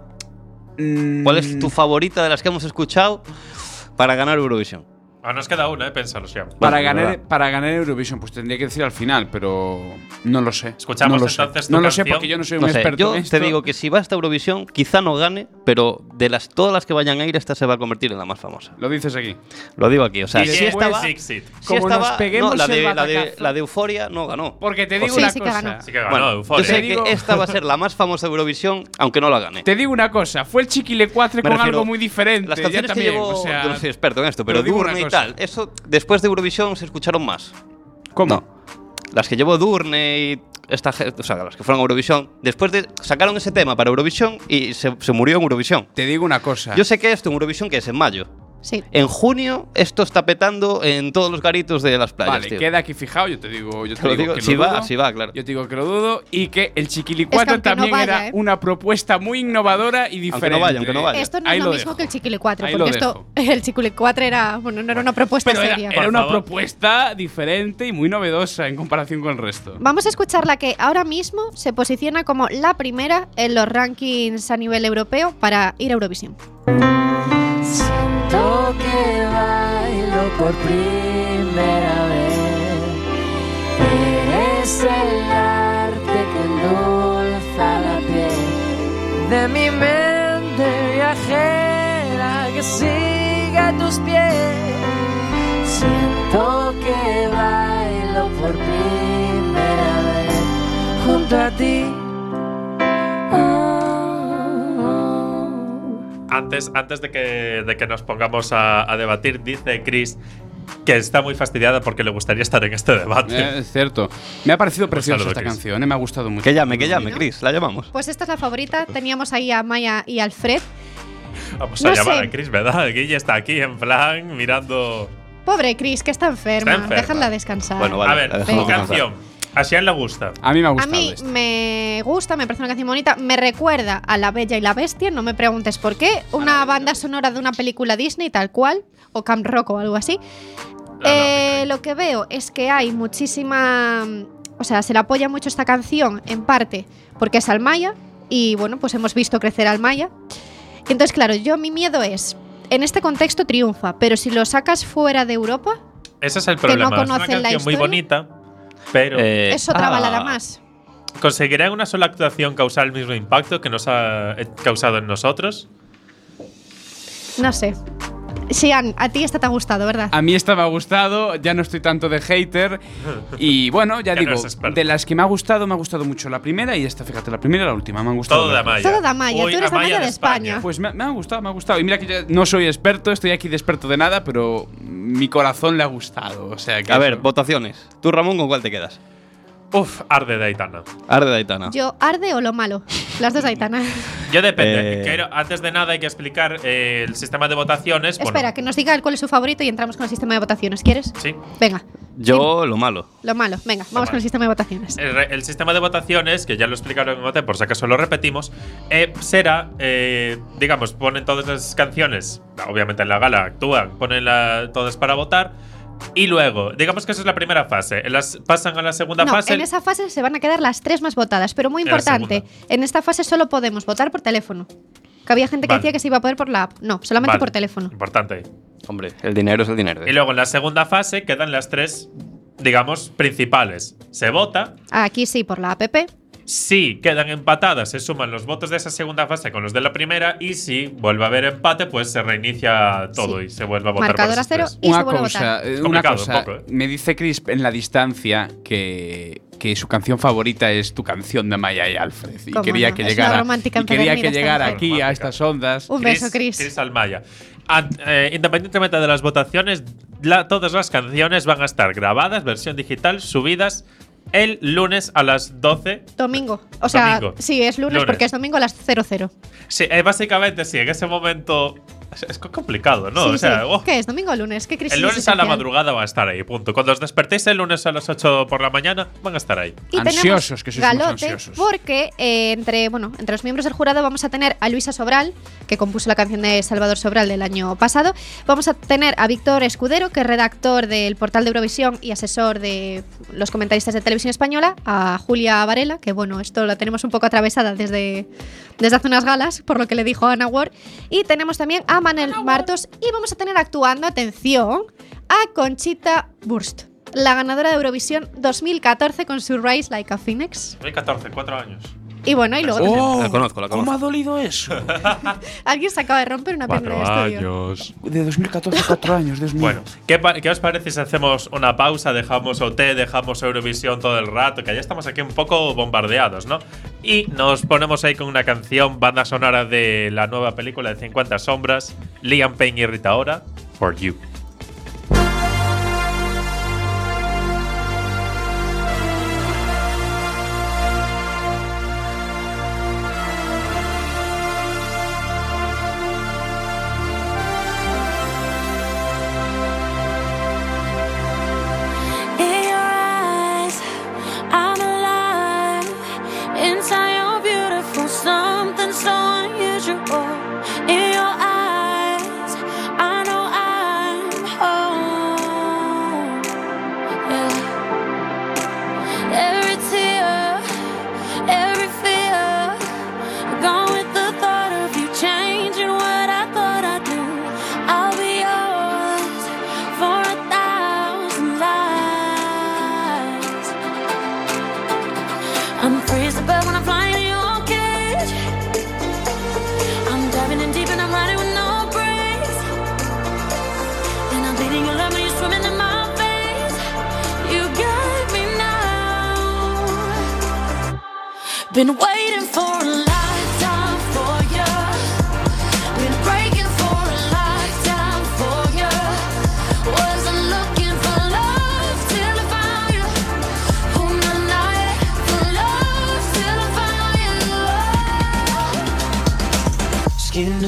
¿Cuál es Mm, tu favorita de las que hemos escuchado para ganar Eurovisión? Ah, nos queda una, eh, pénsalo, Sean. Para Bueno, ganar, para ganar Eurovisión, pues tendría que decir al final, pero no lo sé. Escuchamos no lo sé. entonces tu No lo sé canción. porque yo no soy un No sé, experto yo en te digo que si va hasta Eurovisión, quizá no gane, pero de las todas las que vayan a ir, esta se va a convertir en la más famosa. Lo dices aquí. Lo digo aquí, o sea, Y si después- estaba, si como estaba- nos peguemos no, la el de, la, de, batacazo. la de Euforia no ganó. Porque te digo Sí, una sí que cosa. ganó. Sí que ganó, Bueno, Euforia. yo sé Te digo- que esta va a ser la más famosa de Eurovisión, aunque no la gane. Te digo una cosa, fue el Chiquile 4 Me con refiero, algo muy diferente. Las ya canciones que también, llevo, o sea, yo no soy experto en esto, pero pero digo una Durne y cosa. Tal, eso después de Eurovisión se escucharon más. ¿Cómo? No. Las que llevó Durne y esta gente, o sea, las que fueron a Eurovisión, después de sacaron ese tema para Eurovisión y se, se murió en Eurovisión. Te digo una cosa. Yo sé que esto en Eurovisión que es en mayo. Sí. En junio esto está petando en todos los garitos de las playas, Vale, tío. queda aquí fijado, yo te digo, yo te, Te lo digo, digo, que si lo va, dudo. si va, claro. Yo te digo que lo dudo y que el Chiquili Es que 4 aunque no también vaya, era ¿eh? una propuesta muy innovadora y diferente. vaya, aunque no vaya. Esto no Ahí es lo, lo mismo dejo. que el Chiquile 4, Ahí porque esto, el Chiquile 4 era, bueno, no era una propuesta Pero era, seria. era Por una propuesta diferente y muy novedosa en comparación con el resto. Vamos a escuchar la que ahora mismo se posiciona como la primera en los rankings a nivel europeo para ir a Eurovisión. Que bailo por primera vez. Eres el arte que endulza la piel de mi mente viajera que sigue a tus pies. Siento que bailo por primera vez junto a ti. Antes, antes de, que, de que nos pongamos a, a debatir, dice Chris que está muy fastidiada porque le gustaría estar en este debate. Eh, es cierto. Me ha parecido preciosa esta Chris. canción, eh, me ha gustado mucho. Que llame, que llame, Chris, la llamamos. Pues esta es la favorita. Teníamos ahí a Maya y Alfred. Vamos a no llamar sé. a Chris, ¿verdad? Guille está aquí en plan mirando. Pobre Chris, que está enferma. Está enferma. Déjala descansar. Bueno, vale, a ver, canción. A Sean le gusta. A mí me ha A mí esta. me gusta, me parece una canción bonita. Me recuerda a La Bella y la Bestia, no me preguntes por qué. Una banda sonora de una película Disney, tal cual. O Camp Rock o algo así. Eh, lo que veo es que hay muchísima. O sea, se le apoya mucho esta canción, en parte, porque es Almaya. Y bueno, pues hemos visto crecer Almaya. Y entonces, claro, yo mi miedo es. En este contexto triunfa, pero si lo sacas fuera de Europa, Ese es el Que no problema. es una conocen la canción muy historia. bonita, pero Eh, es otra ah, balada más. ¿conseguirá en una sola actuación causar el mismo impacto que nos ha eh, causado en nosotros? No sé. Sian, a ti esta te ha gustado, ¿verdad? A mí esta me ha gustado, ya no estoy tanto de hater. Y bueno, ya digo, de las que me ha gustado, me ha gustado mucho la primera y esta, fíjate, la primera y la última me han gustado. Todo de. Amaya. Todo de Amaya, tú eres de Amaya Amaya de España. Pues me, me ha gustado, me ha gustado. Y mira que yo no soy experto, estoy aquí de experto de nada, pero mi corazón le ha gustado. O sea que A ver, votaciones. Tú, Ramón, ¿con cuál te quedas? Uf, arde de Aitana. Arde de Aitana. Yo, arde o lo malo. Las dos Aitana. Yo depende. Eh. Quiero- antes de nada hay que explicar eh, el sistema de votaciones. Bueno, Espera, que nos diga cuál es su favorito y entramos con el sistema de votaciones. ¿Quieres? Sí. Venga, Yo, lo malo. lo malo. Venga, vamos malo. con el sistema de votaciones. El, el sistema de votaciones, que ya lo explicaron en OT, por si acaso lo repetimos, eh, será, eh, digamos, ponen todas las canciones, obviamente en la gala actúan, ponen la- todas para votar, y luego, digamos que esa es la primera fase, las, pasan a la segunda No, fase. en esa fase se van a quedar las tres más votadas, pero muy importante, en esta fase solo podemos votar por teléfono. Que había gente que Vale. decía que se iba a poder por la app. No, solamente Vale, por teléfono. Importante. Hombre, el dinero es el dinero. Y luego en la segunda fase quedan las tres, digamos, principales. Se vota, Aquí sí, por la app. Si quedan empatadas, se suman los votos de esa segunda fase con los de la primera. Y si vuelve a haber empate, pues se reinicia todo Sí. y se vuelve a votar. Marcador a cero y se una vuelve a cosa, votar. eh, Es una complicado cosa. un poco, ¿eh? Me dice Chris en la distancia que, que su canción favorita es tu canción de Maya y Alfred. Y ¿Cómo quería no? que llegara, y quería que llegara aquí a estas ondas. Un beso, Chris. Chris Almaya. Ant- eh, independientemente de las votaciones, la- todas las canciones van a estar grabadas, versión digital, subidas el lunes a las 12. Domingo. O sea, Domingo. sí, es lunes, Lunes. porque es domingo a las 00. Sí, eh, básicamente sí, en ese momento es, complicado, ¿no? Sí, o sea, sí. oh, ¿Qué es? ¿Domingo o lunes? ¿Qué crisis el lunes a la madrugada va a estar ahí, punto. Cuando os despertéis el lunes a las 8 por la mañana, van a estar ahí. Y Ansiosos, que galote ansiosos. porque eh, entre, bueno, entre los miembros del jurado vamos a tener a Luisa Sobral, que compuso la canción de Salvador Sobral del año pasado. Vamos a tener a Víctor Escudero, que es redactor del portal de Eurovisión y asesor de los comentaristas de televisión española. A Julia Varela, que bueno, esto la tenemos un poco atravesada desde, desde hace unas galas, por lo que le dijo Ana Ward. Y tenemos también a Manel Martos y vamos a tener actuando, atención, a Conchita Wurst. La ganadora de Eurovisión 2014 con su Rise Like a Phoenix. 2014, 4 años. Y bueno, y luego Oh, La conozco, la ¿Cómo conozco. ha dolido eso? alguien se acaba de romper una pierna el estudio. años. De 2014 a 4 años, Dios mío. Bueno, ¿qué, qué os parece si hacemos una pausa, dejamos OT, dejamos Eurovisión todo el rato? Que ya estamos aquí un poco bombardeados, ¿no? Y nos ponemos ahí con una canción, banda sonora de la nueva película de 50 Sombras, Liam Payne y Rita Ora, For You.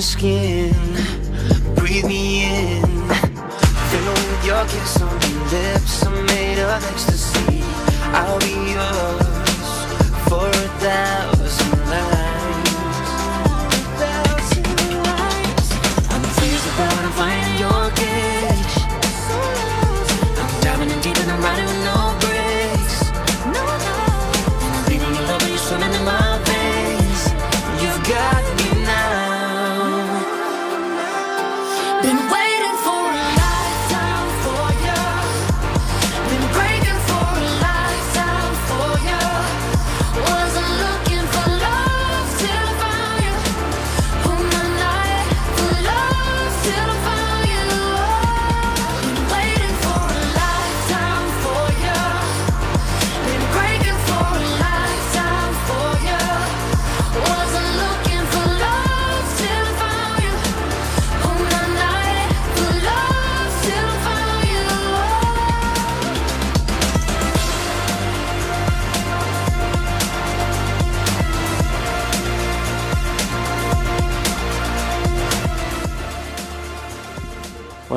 Skin breathe me in. Fill with your kiss on your lips, I'm made of ecstasy. I'll be yours for a thousand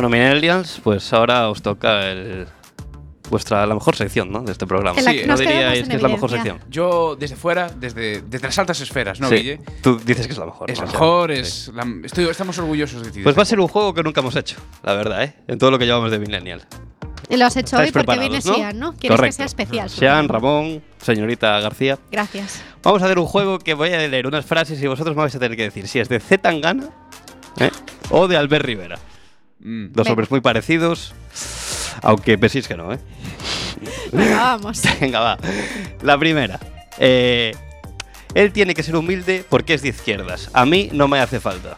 Millennials, pues ahora os toca el, vuestra la mejor sección, ¿no? De este programa. Sí, que ¿No diríais que es la mejor sección? Yo, desde fuera, desde, desde las altas esferas, ¿no, sí. Guille? Tú dices que es la mejor. Es la mejor, sí. es la- estoy, estamos orgullosos de ti. Pues va a ser un juego que nunca hemos hecho, la verdad, ¿eh? En todo lo que llevamos de Millennial. Y lo has hecho hoy ¿Estáis porque viene no? Sian, ¿no? Quieres que Correcto. sea especial. Sean, supongo. Ramón, señorita García. Gracias. Vamos a hacer un juego que voy a leer unas frases y vosotros me vais a tener que decir si es de Z Tangana ¿eh? o de Albert Rivera. Mm. Dos hombres muy parecidos, aunque penséis que no, ¿eh? Venga, vamos. Venga, va. La primera. Eh, él tiene que ser humilde porque es de izquierdas. A mí no me hace falta.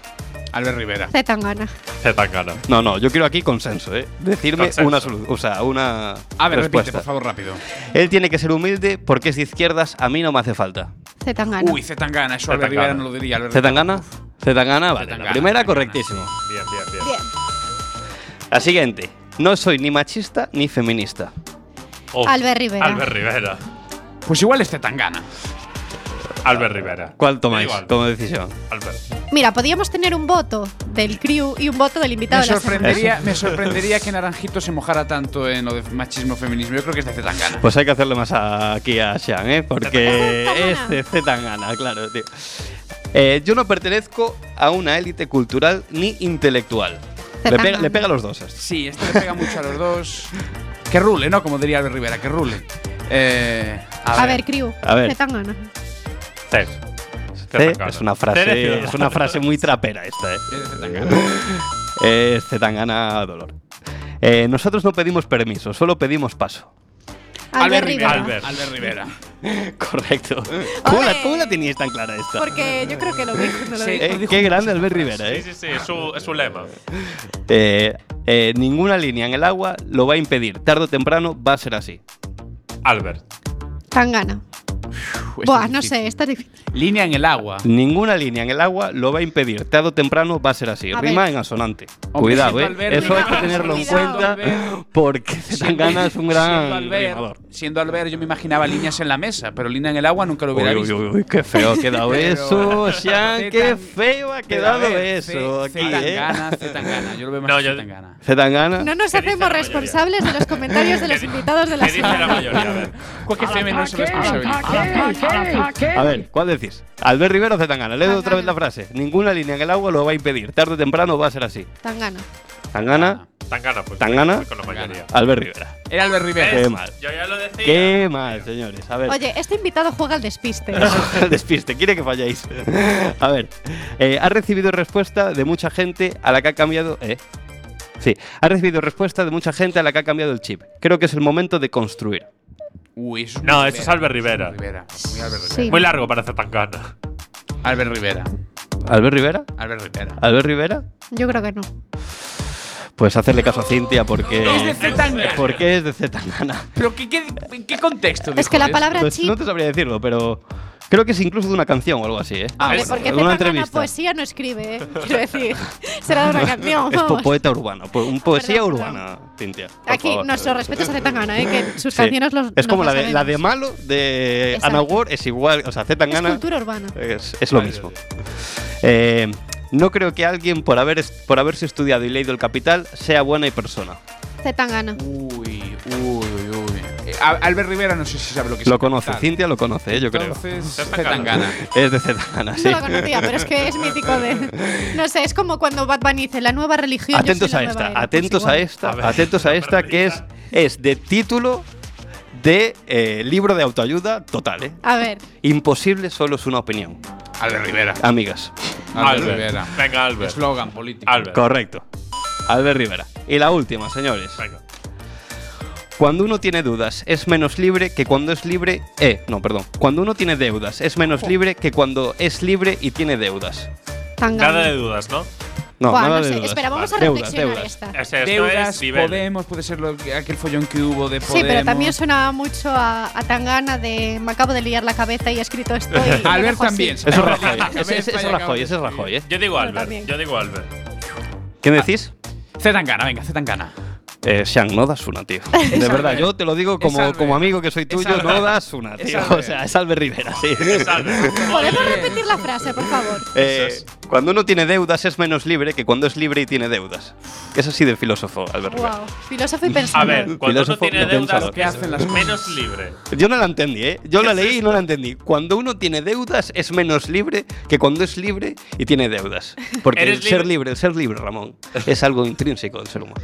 Albert Rivera. Z Tangana. Z Tangana. No, no, yo quiero aquí consenso, ¿eh? Decirme Consenso. una solución, o sea, una A ver, repite, respuesta. por favor, rápido. Él tiene que ser humilde porque es de izquierdas. A mí no me hace falta. Z Tangana. Uy, Zetangana, eso Zetangana. Albert Rivera no lo diría. Albert ¿Z Tangana? Zetangana, vale. Zetangana, la primera, Zetangana, correctísimo. Bien, bien, bien. Bien. La siguiente. No soy ni machista ni feminista. Uf, Albert Rivera. Albert Rivera. Pues igual este tan gana. Albert Rivera. ¿Cuál tomáis Igual. como decisión? Albert. Mira, podíamos tener un voto del crew y un voto del invitado Me de la semana. sorprendería, me sorprendería que Naranjito se mojara tanto en lo de machismo feminismo. Yo creo que es de Zetangana. Pues hay que hacerle más a- aquí a Sean, ¿eh? Porque es de Zetangana, claro, tío. Eh, yo no pertenezco a una élite cultural ni intelectual. Le pega, le pega a los dos esto. Sí, este le pega mucho a los dos. Que rule, ¿no? Como diría Albert Rivera, que rule. Eh, A ver, crew. A ver. Zetangana. Es una frase, es una frase muy trapera esta, ¿eh? Es Zetangana. Es Zetangana dolor. Eh, nosotros no pedimos permiso, solo pedimos paso. Albert Rivera. Albert. Albert Rivera. Correcto. ¿Cómo la, Ole. cómo la teníais tan clara esta? Porque yo creo que lo dijo, no lo Sí. dijo. Eh, dijo qué grande Albert. Rivera, Sí, ¿eh? sí, sí, es su, es su lema. Eh, eh, Ninguna línea en el agua lo va a impedir. Tarde o temprano va a ser así. Albert. Tangana. Uf, Buah, no sé, esta es difícil. Línea en el agua. Ninguna línea en el agua lo va a impedir. Tarde o temprano va a ser así. A Rima ver. en asonante. Hombre, Cuidado, ¿eh? Albert, Eso hay que tenerlo en cuidado. cuenta porque Zetangana es un Siendo gran Albert, rimador. siendo Albert, yo me imaginaba líneas en la mesa, pero línea en el agua nunca lo hubiera uy, visto. uy, uy, qué feo ha quedado Pero, eso, Sean, qué feo ha quedado ver, eso aquí, ¿eh? Zetangana, Zetangana. Yo lo veo más No, Zetangana. Zetangana. No nos ¿Qué dice hacemos responsables de los comentarios de los ¿Qué di- invitados de la ¿Qué dice la semana. mayoría? A ver. Cualquier no se responsabiliza. A ver, ¿cuál decís? ¿Albert Rivera o Zetangana? Leo otra vez la frase. Ninguna línea en el agua lo va a impedir. Tarde o temprano va a ser así. Tangana. Tangana, Tangana, pues. Tangana. Con la mayoría. Albert Rivera. Era Albert Rivera. Qué mal. Yo ya lo decía. Qué mal, señores. A ver. Oye, este invitado juega al despiste. El despiste, quiere que falléis. A ver, eh, ha recibido respuesta de mucha gente a la que ha cambiado. ¿Eh? Sí, ha recibido respuesta de mucha gente a la que ha cambiado el chip. Creo que es el momento de construir. Uy, eso es No, eso es Albert Rivera. Rivera. Muy Albert Rivera. Sí. Muy largo para Zetangana. Albert Rivera. ¿Albert Rivera? Albert Rivera. ¿Albert Rivera? Yo creo que no. Pues hacerle caso a Cintia porque. Es de Zetangana. Porque es de Zetangana. ¿Pero qué, qué, en qué contexto? Es dijo que la palabra Pues chip. no te sabría decirlo, pero. Creo que es incluso de una canción o algo así, ¿eh? Ah, bueno. porque una entrevista. poesía no escribe, ¿eh? Quiero decir, será de una canción. Es po- poeta urbano, po- un poesía Perdón, urbana, Cintia. Aquí, favor. nuestros respetos a Zetangana, ¿eh? que sus Sí. canciones los Es como la de, la de. Malo de Exacto. Anna Ward, es igual, o sea, Es Zetangana cultura urbana. es, es lo mismo. Eh, no creo que alguien por, haber, por haberse estudiado y leído El Capital sea buena y persona. Zetangana. Uy, uy, uy, Albert Rivera no sé si sabe lo que es. Lo conoce. Cintia lo conoce, eh, yo creo. Entonces, Zetangana. Zetangana. Es de Zetangana, sí. No lo conocía, pero es que es mítico de. No sé, es como cuando Bad Bunny dice la nueva religión. yo Atentos soy a esta, era". atentos Pues a esta, A ver, atentos a esta que es, es de título de eh, libro de autoayuda total, ¿eh? A ver, Imposible solo es una opinión. Albert Rivera. Amigas. Albert, Albert. Rivera. Venga, Albert. Eslogan político. Albert. Correcto. Albert Rivera. Y la última, señores. Venga. Cuando uno tiene dudas es menos libre que cuando es libre. Eh, no, perdón. Cuando uno tiene deudas es menos libre que cuando es libre y tiene deudas. Tangana. Nada de dudas, ¿no? No, Buah, nada no de sé. dudas. Espera, vamos a Deudas, reflexionar deudas. esta. O sea, esto Deudas, es nivel. Podemos, puede ser lo que- aquel follón que hubo de Podemos. Sí, pero también suena mucho a, a Tangana de me acabo de liar la cabeza y he escrito esto. Y Albert también. Eso es Rajoy. Ese, ese es Rajoy, ese es Rajoy, ¿eh? Yo digo Albert. Yo digo Albert. ¿Qué decís? Zetangana, venga, Zetangana. Eh, Sean, no das una, tío. De verdad, yo te lo digo como, como amigo que soy tuyo, no das una, tío. O sea, es Albert Rivera, sí. Albert. ¿Podemos repetir la frase, por favor? Eh, cuando uno tiene deudas es menos libre que cuando es libre y tiene deudas. Es así de filósofo, Albert Rivera. Wow, filósofo y A pensador. ver, cuando uno Filósofo tiene y deudas pensador. ¿Qué hacen las es cosas? menos libre. Yo no la entendí, ¿eh? Yo la leí y no la entendí. Cuando uno tiene deudas es menos libre que cuando es libre y tiene deudas. Porque ¿Eres el ser libre? ser libre, Ramón, es algo intrínseco del ser humano.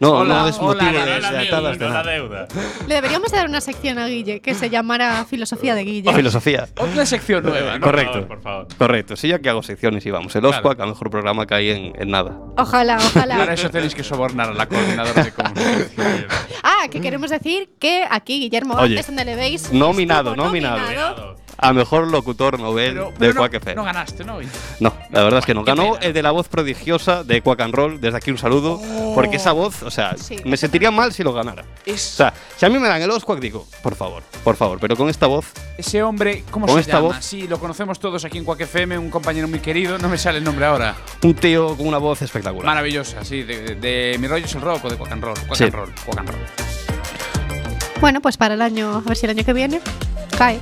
No, Hola, no es motivo hola, de, No la de deuda, de no la nada. deuda. Le deberíamos dar una sección a Guille que se llamara Filosofía de Guille. Filosofía. Otra sección nueva, ¿no? Correcto. Por favor, por favor. Correcto. Sí, ya que hago secciones y vamos. El Claro. OSCUAC, al mejor programa que hay en, en nada. Ojalá, Para ojalá. eso tenéis que sobornar a la coordinadora de comunicación. Ah, que queremos decir que aquí Guillermo Oye, Vázquez, donde le veis. nominado, nominado. Nominado. A mejor locutor novel Pero, de pero no, Quack FM. no ganaste, ¿no? No, la verdad es que no. Ganó el de la voz prodigiosa de Quack and Roll. Desde aquí un saludo. Porque esa voz, o sea, Sí. me sentiría mal si lo ganara. O sea, si a mí me dan el Osquack, digo, por favor, por favor. Pero con esta voz, Ese hombre, ¿cómo Con se esta llama? voz. Sí, lo conocemos todos aquí en Quack FM, un compañero muy querido, no me sale el nombre ahora. un tío con una voz espectacular. Maravillosa, sí, de, de- de Mi rollo es el rock o de Quack and Roll. Quack Sí. and Roll, Quack and Roll. Bueno, pues para el año, a ver si el año que viene cae.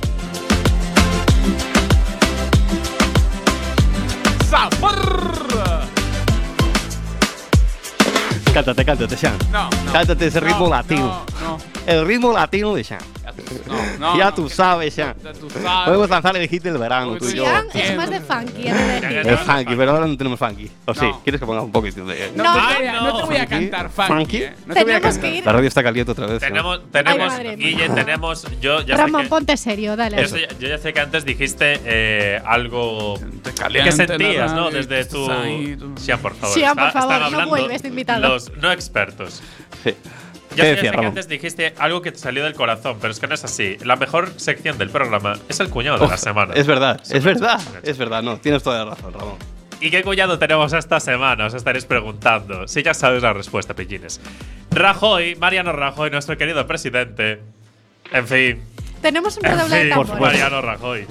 Cántate, cántate, Sean. No, no. Cántate ese ritmo No, latino. No, El ritmo latino de Sean. no, no. ya tú sabes, Sean. ya tú sabes. Podemos lanzar el hit del verano, Porque tú y yo. es más de funky. El funky, pero ahora no tenemos funky. ¿O sí? ¿Quieres que pongamos un poquito de.? No, No. te voy a, cantar funky. funky. eh. No te voy a Tenemos cantar. que ir. La radio está caliente otra vez. ¿no? Tenemos. Guille, tenemos. Yo ya Ramón, sé que. ponte serio, dale. Yo, ya sé que antes dijiste eh, algo que sentías, ¿no? Desde tu. Sian, por favor. Sian, por favor, no vuelves de invitado. Los no expertos. Sí. Yo ¿Qué sé- decía, sé que Ramón? antes dijiste algo que te salió del corazón, pero es que no es así. La mejor sección del programa es el cuñado de la semana. Es verdad, es verdad. Es verdad, no, tienes toda la razón, Ramón. ¿Y qué cuñado tenemos esta semana? Os estaréis preguntando. Si ya sabéis la respuesta, pillines. Rajoy, Mariano Rajoy, nuestro querido presidente. En fin. Tenemos un En redoble de tambores. Mariano Rajoy.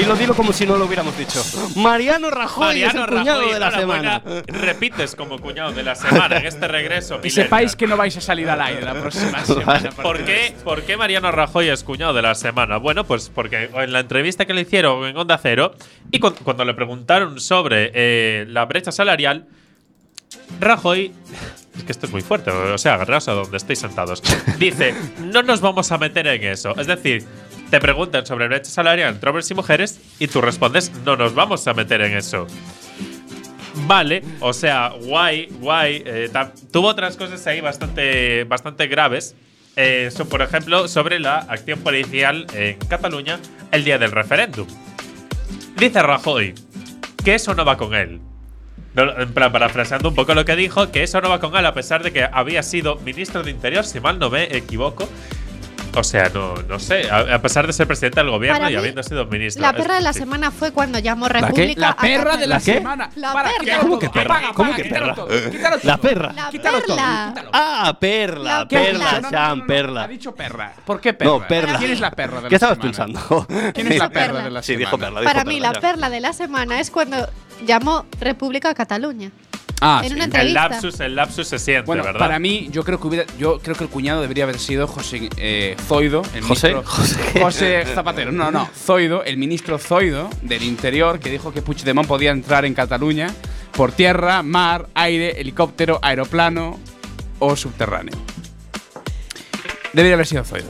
Dilo, dilo como si no lo hubiéramos dicho. Mariano Rajoy Mariano es el cuñado Rajoy, de la semana. Repites como cuñado de la semana en este regreso. Y sepáis que no vais a salir al aire la próxima semana. ¿Por qué, ¿Por qué Mariano Rajoy es cuñado de la semana? Bueno, pues porque en la entrevista que le hicieron en Onda Cero y cu- cuando le preguntaron sobre eh, la brecha salarial, Rajoy. Es que esto es muy fuerte, o sea, agarraos a donde estéis sentados. Dice: No nos vamos a meter en eso. Es decir, te preguntan sobre brecha salarial entre hombres y mujeres y tú respondes: No nos vamos a meter en eso. Vale, o sea, guay, guay. eh, tuvo otras cosas ahí bastante, bastante graves. Eh, por ejemplo, sobre la acción policial en Cataluña el día del referéndum. Dice Rajoy que eso no va con él. No, en plan, parafraseando un poco lo que dijo, que eso no va con él a pesar de que había sido ministro de Interior, si mal no me equivoco. O sea, no, no sé, a, a pesar de ser presidente del gobierno Para y mí, habiendo sido ministro. La perra de la sí. semana fue cuando llamó qué? República. La a perra de la Cataluña. semana. La Para, perra. quítalo ¿Cómo todo. que perra? Apaga, ¿Cómo que quítalo perra? todo, quítalo La todo. perra. La Quítalo todo, perla. Ah, perla, La perla, perla. No, no, perla. Ha dicho perra. ¿Por qué perra? No, perla. ¿Quién es la perra de la ¿Qué estabas semana? pensando? ¿Quién es la Perla. perra de la Sí, semana? dijo perla. dijo Para mí, la perla de la semana es cuando llamó República a Cataluña. Ah, en sí. una El entrevista. lapsus, el lapsus se siente, Bueno, ¿verdad? para mí, yo creo que hubiera, yo creo que el cuñado debería haber sido José eh, Zoido, el ¿José? ministro ¿José? José Zapatero. No, no, Zoido, el ministro Zoido del Interior, que dijo que Puigdemont podía entrar en Cataluña por tierra, mar, aire, helicóptero, aeroplano o subterráneo. Debería haber sido Zoido.